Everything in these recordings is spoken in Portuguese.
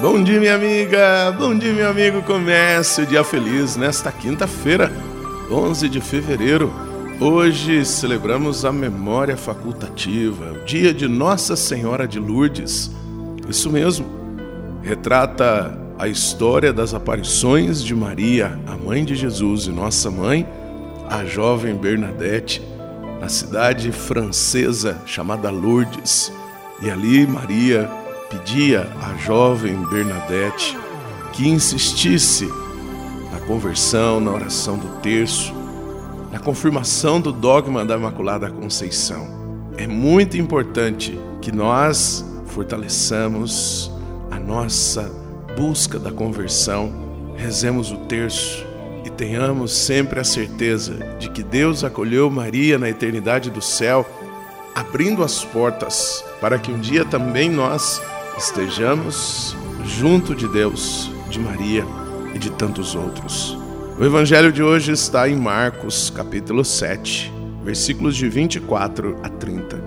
Bom dia, minha amiga! Bom dia, meu amigo! Comece o dia feliz nesta quinta-feira, 11 de fevereiro. Hoje celebramos a memória facultativa, o dia de Nossa Senhora de Lourdes. Isso mesmo, retrata a história das aparições de Maria, a mãe de Jesus e nossa mãe, a jovem Bernadette, na cidade francesa chamada Lourdes. E ali Maria pedia à jovem Bernadette que insistisse na conversão, na oração do terço, na confirmação do dogma da Imaculada Conceição. É muito importante que nós fortaleçamos a nossa busca da conversão, rezemos o terço e tenhamos sempre a certeza de que Deus acolheu Maria na eternidade do céu, abrindo as portas para que um dia também nós estejamos junto de Deus, de Maria e de tantos outros. O evangelho de hoje está em Marcos, capítulo 7, versículos de 24 a 30.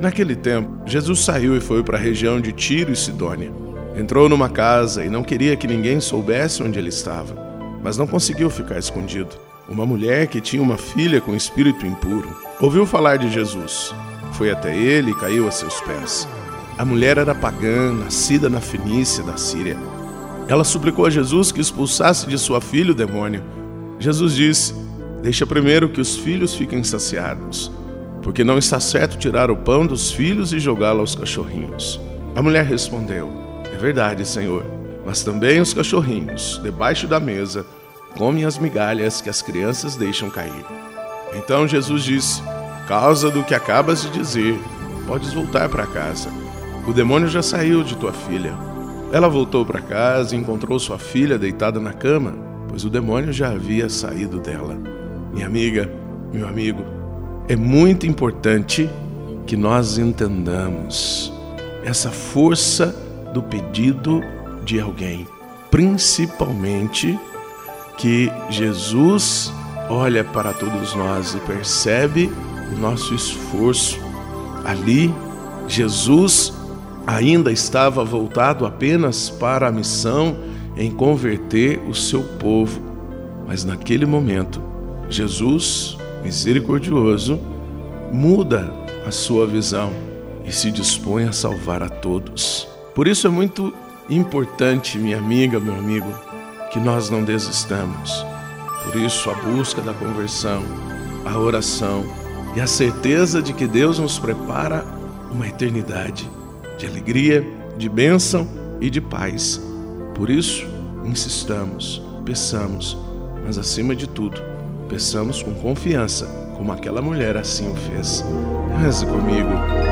Naquele tempo, Jesus saiu e foi para a região de Tiro e Sidônia. Entrou numa casa e não queria que ninguém soubesse onde ele estava, mas não conseguiu ficar escondido. Uma mulher que tinha uma filha com espírito impuro ouviu falar de Jesus. Foi até ele e caiu a seus pés. A mulher era pagã, nascida na Fenícia da Síria. Ela suplicou a Jesus que expulsasse de sua filha o demônio. Jesus disse: Deixa primeiro que os filhos fiquem saciados, porque não está certo tirar o pão dos filhos e jogá-lo aos cachorrinhos. A mulher respondeu: É verdade, Senhor, mas também os cachorrinhos, debaixo da mesa, comem as migalhas que as crianças deixam cair. Então Jesus disse: Causa do que acabas de dizer, podes voltar para casa. O demônio já saiu de tua filha. Ela voltou para casa e encontrou sua filha deitada na cama, pois o demônio já havia saído dela. Minha amiga, meu amigo, é muito importante que nós entendamos essa força do pedido de alguém, principalmente que Jesus olha para todos nós e percebe o nosso esforço. Ali, Jesus ainda estava voltado apenas para a missão em converter o seu povo. Mas naquele momento, Jesus, misericordioso, muda a sua visão e se dispõe a salvar a todos. Por isso é muito importante, minha amiga, meu amigo, que nós não desistamos. Por isso, a busca da conversão, a oração e a certeza de que Deus nos prepara uma eternidade de alegria, de bênção e de paz. Por isso, insistamos, peçamos, mas acima de tudo, peçamos com confiança, como aquela mulher assim o fez. Reze comigo.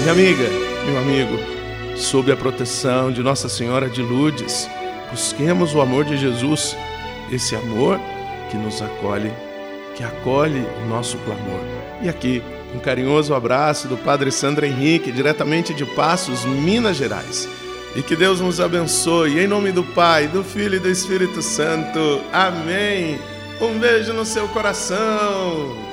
Minha amiga, meu amigo, sob a proteção de Nossa Senhora de Lourdes, busquemos o amor de Jesus, esse amor que nos acolhe, que acolhe o nosso clamor. E aqui, um carinhoso abraço do Padre Sandro Henrique, diretamente de Passos, Minas Gerais. E que Deus nos abençoe, em nome do Pai, do Filho e do Espírito Santo. Amém. Um beijo no seu coração.